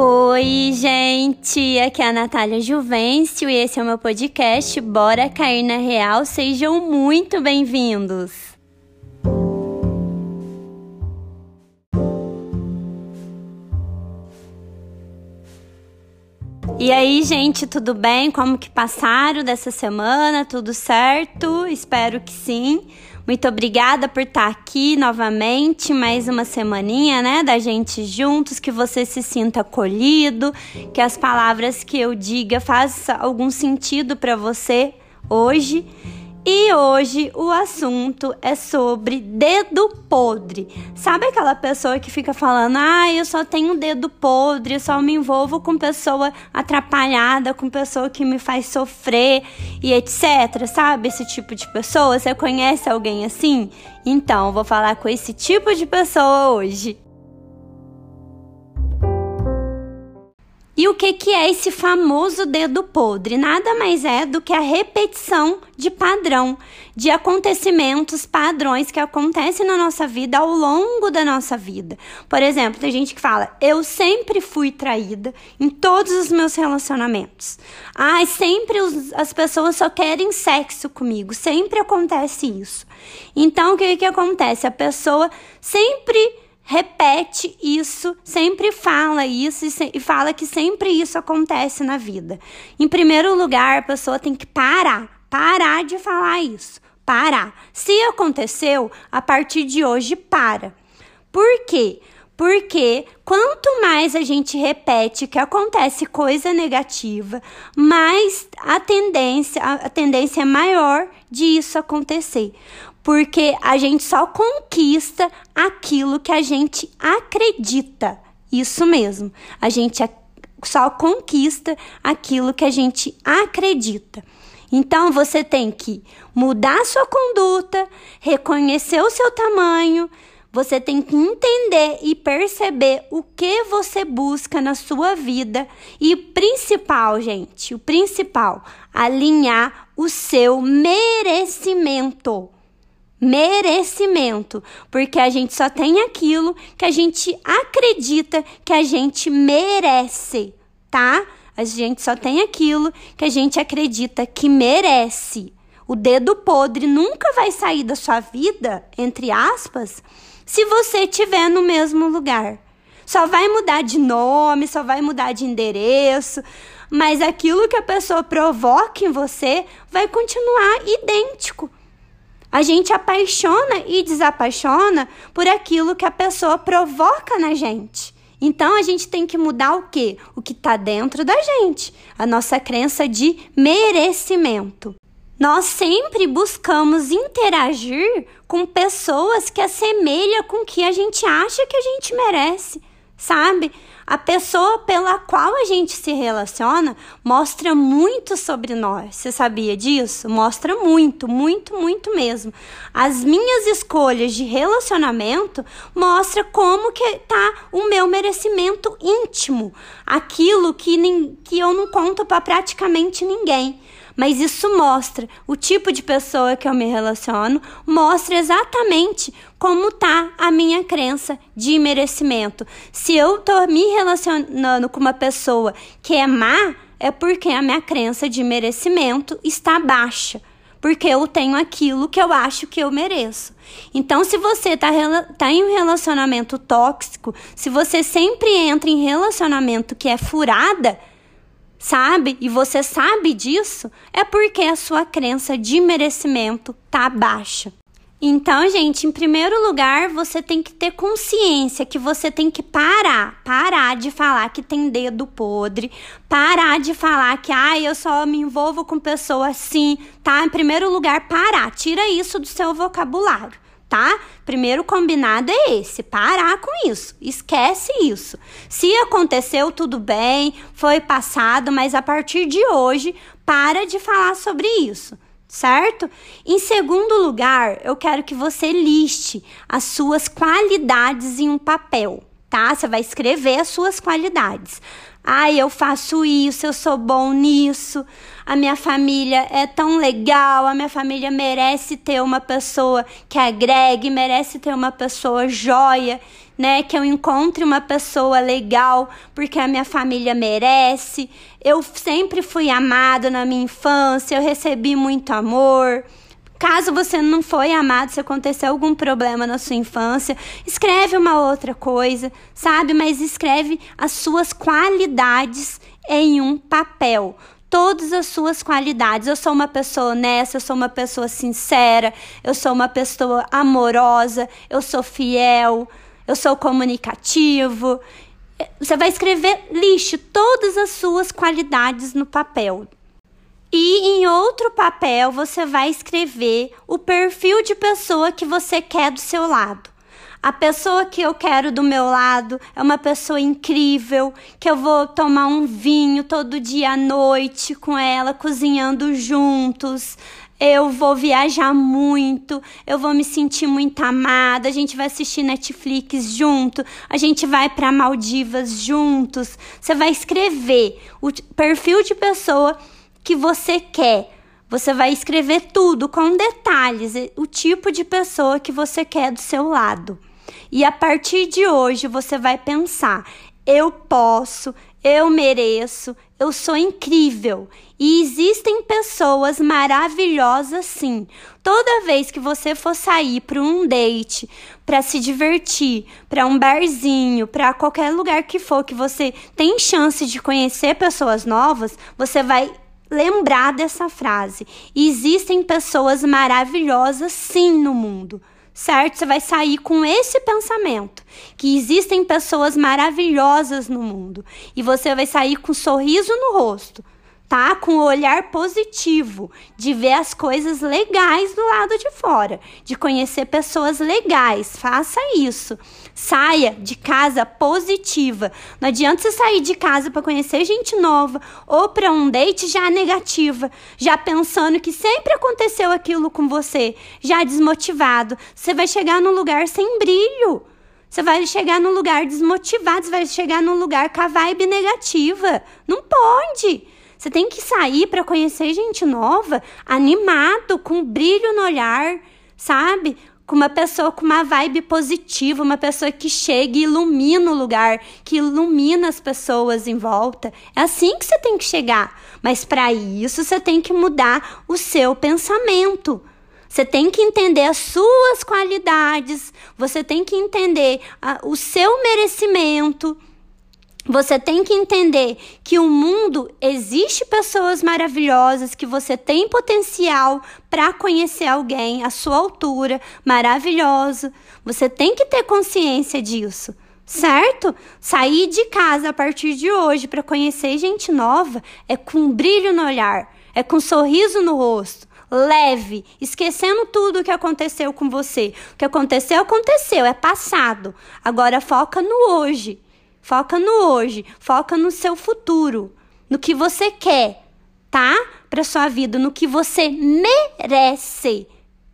Oi, gente! Aqui é a Natália Juvencio e esse é o meu podcast Bora Cair na Real. Sejam muito bem-vindos! E aí, gente, tudo bem? Como que passaram dessa semana? Tudo certo? Espero que sim. Muito obrigada por estar aqui novamente, mais uma semaninha, né, da gente juntos, que você se sinta acolhido, que as palavras que eu diga façam algum sentido para você hoje. E hoje o assunto é sobre dedo podre. Sabe aquela pessoa que fica falando: "Ah, eu só tenho dedo podre, eu só me envolvo com pessoa atrapalhada, com pessoa que me faz sofrer e etc". Sabe esse tipo de pessoa? Você conhece alguém assim? Então, vou falar com esse tipo de pessoa hoje. E o que, que é esse famoso dedo podre? Nada mais é do que a repetição de padrão, de acontecimentos, padrões que acontecem na nossa vida ao longo da nossa vida. Por exemplo, tem gente que fala: Eu sempre fui traída em todos os meus relacionamentos. Ai, sempre os, as pessoas só querem sexo comigo, sempre acontece isso. Então, o que, que acontece? A pessoa sempre repete isso, sempre fala isso e, se, e, fala que sempre isso acontece na vida. Em primeiro lugar, a pessoa tem que parar, parar de falar isso, parar. Se aconteceu, a partir de hoje para. Por quê? Porque quanto mais a gente repete que acontece coisa negativa, mais a tendência, a tendência é maior de isso acontecer porque a gente só conquista aquilo que a gente acredita. Isso mesmo, a gente só conquista aquilo que a gente acredita. Então você tem que mudar sua conduta, reconhecer o seu tamanho, você tem que entender e perceber o que você busca na sua vida e principal, gente, o principal, alinhar o seu merecimento merecimento, porque a gente só tem aquilo que a gente acredita que a gente merece, tá? A gente só tem aquilo que a gente acredita que merece. O dedo podre nunca vai sair da sua vida, entre aspas, se você estiver no mesmo lugar. Só vai mudar de nome, só vai mudar de endereço, mas aquilo que a pessoa provoca em você vai continuar idêntico. A gente apaixona e desapaixona por aquilo que a pessoa provoca na gente. Então a gente tem que mudar o quê? O que está dentro da gente, a nossa crença de merecimento. Nós sempre buscamos interagir com pessoas que assemelham com o que a gente acha que a gente merece, sabe? A pessoa pela qual a gente se relaciona mostra muito sobre nós. Você sabia disso? Mostra muito, muito, muito mesmo. As minhas escolhas de relacionamento mostra como que tá o meu merecimento íntimo, aquilo que, que eu não conto para praticamente ninguém mas isso mostra o tipo de pessoa que eu me relaciono, mostra exatamente como tá a minha crença de merecimento. Se eu tô me relacionando com uma pessoa que é má, é porque a minha crença de merecimento está baixa porque eu tenho aquilo que eu acho que eu mereço. Então, se você está tá em um relacionamento tóxico, se você sempre entra em relacionamento que é furada, sabe? E você sabe disso, é porque a sua crença de merecimento tá baixa. Então, gente, em primeiro lugar, você tem que ter consciência que você tem que parar, parar de falar que tem dedo podre, parar de falar que ah, eu só me envolvo com pessoas assim, tá? Em primeiro lugar, parar, tira isso do seu vocabulário tá? Primeiro combinado é esse, parar com isso, esquece isso. Se aconteceu, tudo bem, foi passado, mas a partir de hoje, para de falar sobre isso, certo? Em segundo lugar, eu quero que você liste as suas qualidades em um papel. Tá? Você vai escrever as suas qualidades. Ai, eu faço isso, eu sou bom nisso. A minha família é tão legal, a minha família merece ter uma pessoa que agregue, merece ter uma pessoa joia, né? Que eu encontre uma pessoa legal, porque a minha família merece. Eu sempre fui amado na minha infância, eu recebi muito amor. Caso você não foi amado, se aconteceu algum problema na sua infância, escreve uma outra coisa, sabe? Mas escreve as suas qualidades em um papel. Todas as suas qualidades. Eu sou uma pessoa honesta, eu sou uma pessoa sincera, eu sou uma pessoa amorosa, eu sou fiel, eu sou comunicativo. Você vai escrever, lixe todas as suas qualidades no papel. E em outro papel você vai escrever o perfil de pessoa que você quer do seu lado. A pessoa que eu quero do meu lado é uma pessoa incrível, que eu vou tomar um vinho todo dia à noite com ela, cozinhando juntos. Eu vou viajar muito, eu vou me sentir muito amada. A gente vai assistir Netflix junto, a gente vai para Maldivas juntos. Você vai escrever o perfil de pessoa que você quer. Você vai escrever tudo com detalhes, o tipo de pessoa que você quer do seu lado. E a partir de hoje você vai pensar: eu posso, eu mereço, eu sou incrível. E existem pessoas maravilhosas sim. Toda vez que você for sair para um date, para se divertir, para um barzinho, para qualquer lugar que for que você tem chance de conhecer pessoas novas, você vai lembrar dessa frase. Existem pessoas maravilhosas sim no mundo. Certo? Você vai sair com esse pensamento que existem pessoas maravilhosas no mundo e você vai sair com um sorriso no rosto, tá? Com o olhar positivo, de ver as coisas legais do lado de fora, de conhecer pessoas legais. Faça isso. Saia de casa positiva. Não adianta você sair de casa para conhecer gente nova ou para um date já negativa, já pensando que sempre aconteceu aquilo com você, já desmotivado. Você vai chegar num lugar sem brilho. Você vai chegar num lugar desmotivado, você vai chegar num lugar com a vibe negativa. Não pode. Você tem que sair para conhecer gente nova, animado, com brilho no olhar, sabe? Com uma pessoa com uma vibe positiva, uma pessoa que chega e ilumina o lugar, que ilumina as pessoas em volta. É assim que você tem que chegar. Mas para isso você tem que mudar o seu pensamento. Você tem que entender as suas qualidades, você tem que entender a, o seu merecimento. Você tem que entender que o mundo existe pessoas maravilhosas, que você tem potencial para conhecer alguém à sua altura, maravilhoso. Você tem que ter consciência disso, certo? Sair de casa a partir de hoje para conhecer gente nova é com um brilho no olhar, é com um sorriso no rosto leve, esquecendo tudo o que aconteceu com você. O que aconteceu, aconteceu, é passado. Agora foca no hoje. Foca no hoje, foca no seu futuro, no que você quer, tá? Para sua vida, no que você merece.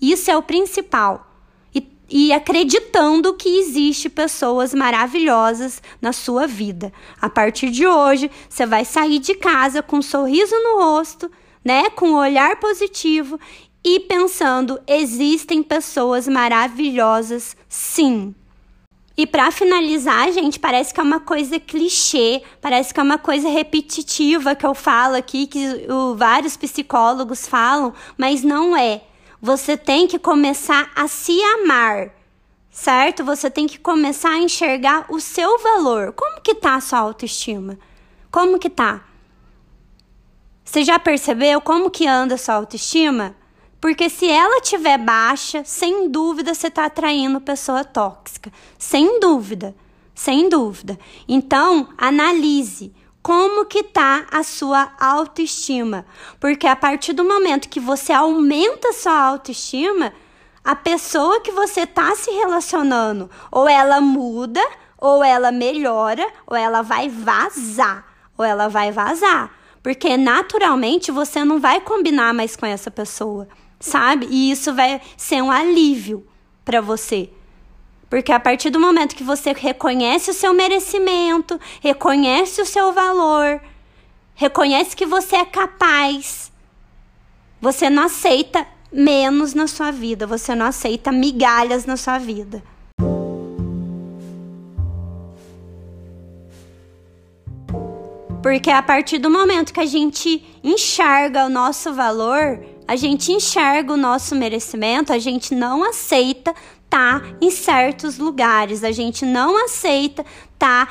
Isso é o principal. E, e acreditando que existe pessoas maravilhosas na sua vida. A partir de hoje, você vai sair de casa com um sorriso no rosto, né? Com um olhar positivo e pensando: existem pessoas maravilhosas, sim. E para finalizar, gente, parece que é uma coisa clichê, parece que é uma coisa repetitiva que eu falo aqui, que o, vários psicólogos falam, mas não é. Você tem que começar a se amar, certo? Você tem que começar a enxergar o seu valor. Como que tá a sua autoestima? Como que tá? Você já percebeu como que anda a sua autoestima? Porque se ela tiver baixa, sem dúvida você está atraindo pessoa tóxica. Sem dúvida. Sem dúvida. Então, analise como que tá a sua autoestima. Porque a partir do momento que você aumenta a sua autoestima, a pessoa que você está se relacionando, ou ela muda, ou ela melhora, ou ela vai vazar, ou ela vai vazar. Porque naturalmente você não vai combinar mais com essa pessoa sabe? E isso vai ser um alívio para você. Porque a partir do momento que você reconhece o seu merecimento, reconhece o seu valor, reconhece que você é capaz, você não aceita menos na sua vida, você não aceita migalhas na sua vida. Porque a partir do momento que a gente enxerga o nosso valor, a gente enxerga o nosso merecimento, a gente não aceita tá em certos lugares, a gente não aceita tá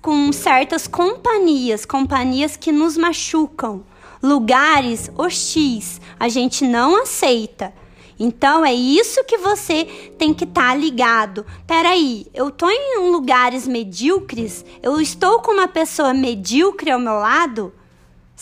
com certas companhias, companhias que nos machucam, lugares hostis, a gente não aceita. Então é isso que você tem que estar tá ligado. Peraí, eu tô em lugares medíocres? Eu estou com uma pessoa medíocre ao meu lado?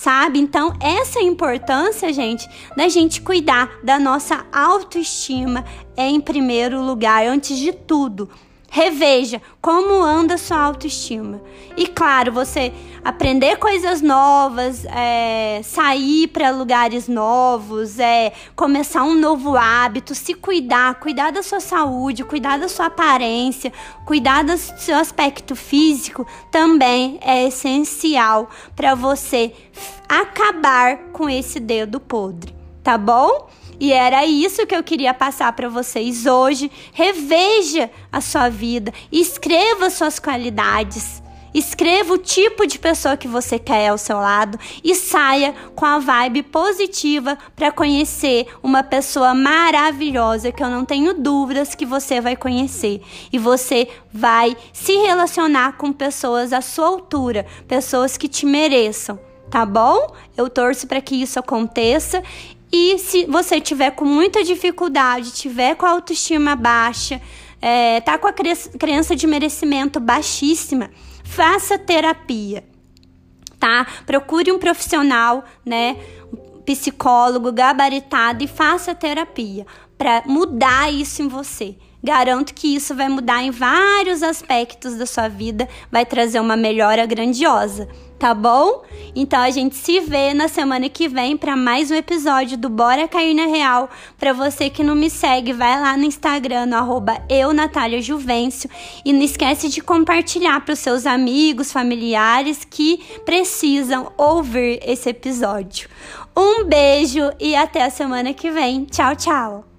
Sabe? Então, essa é a importância, gente, da gente cuidar da nossa autoestima em primeiro lugar, antes de tudo. Reveja como anda sua autoestima. E claro, você aprender coisas novas, é, sair para lugares novos, é, começar um novo hábito, se cuidar, cuidar da sua saúde, cuidar da sua aparência, cuidar do seu aspecto físico também é essencial para você acabar com esse dedo podre, tá bom? E era isso que eu queria passar para vocês hoje. Reveja a sua vida, escreva suas qualidades. Escreva o tipo de pessoa que você quer ao seu lado e saia com a vibe positiva para conhecer uma pessoa maravilhosa que eu não tenho dúvidas que você vai conhecer. E você vai se relacionar com pessoas à sua altura, pessoas que te mereçam, tá bom? Eu torço para que isso aconteça e se você tiver com muita dificuldade, tiver com a autoestima baixa, é, tá com a crença de merecimento baixíssima, faça terapia, tá? Procure um profissional, né? Psicólogo gabaritado e faça terapia para mudar isso em você. Garanto que isso vai mudar em vários aspectos da sua vida, vai trazer uma melhora grandiosa, tá bom? Então a gente se vê na semana que vem para mais um episódio do Bora Cair na Real. Para você que não me segue, vai lá no Instagram, no arroba eu, Natália Juvencio, e não esquece de compartilhar para os seus amigos, familiares que precisam ouvir esse episódio. Um beijo e até a semana que vem. Tchau, tchau!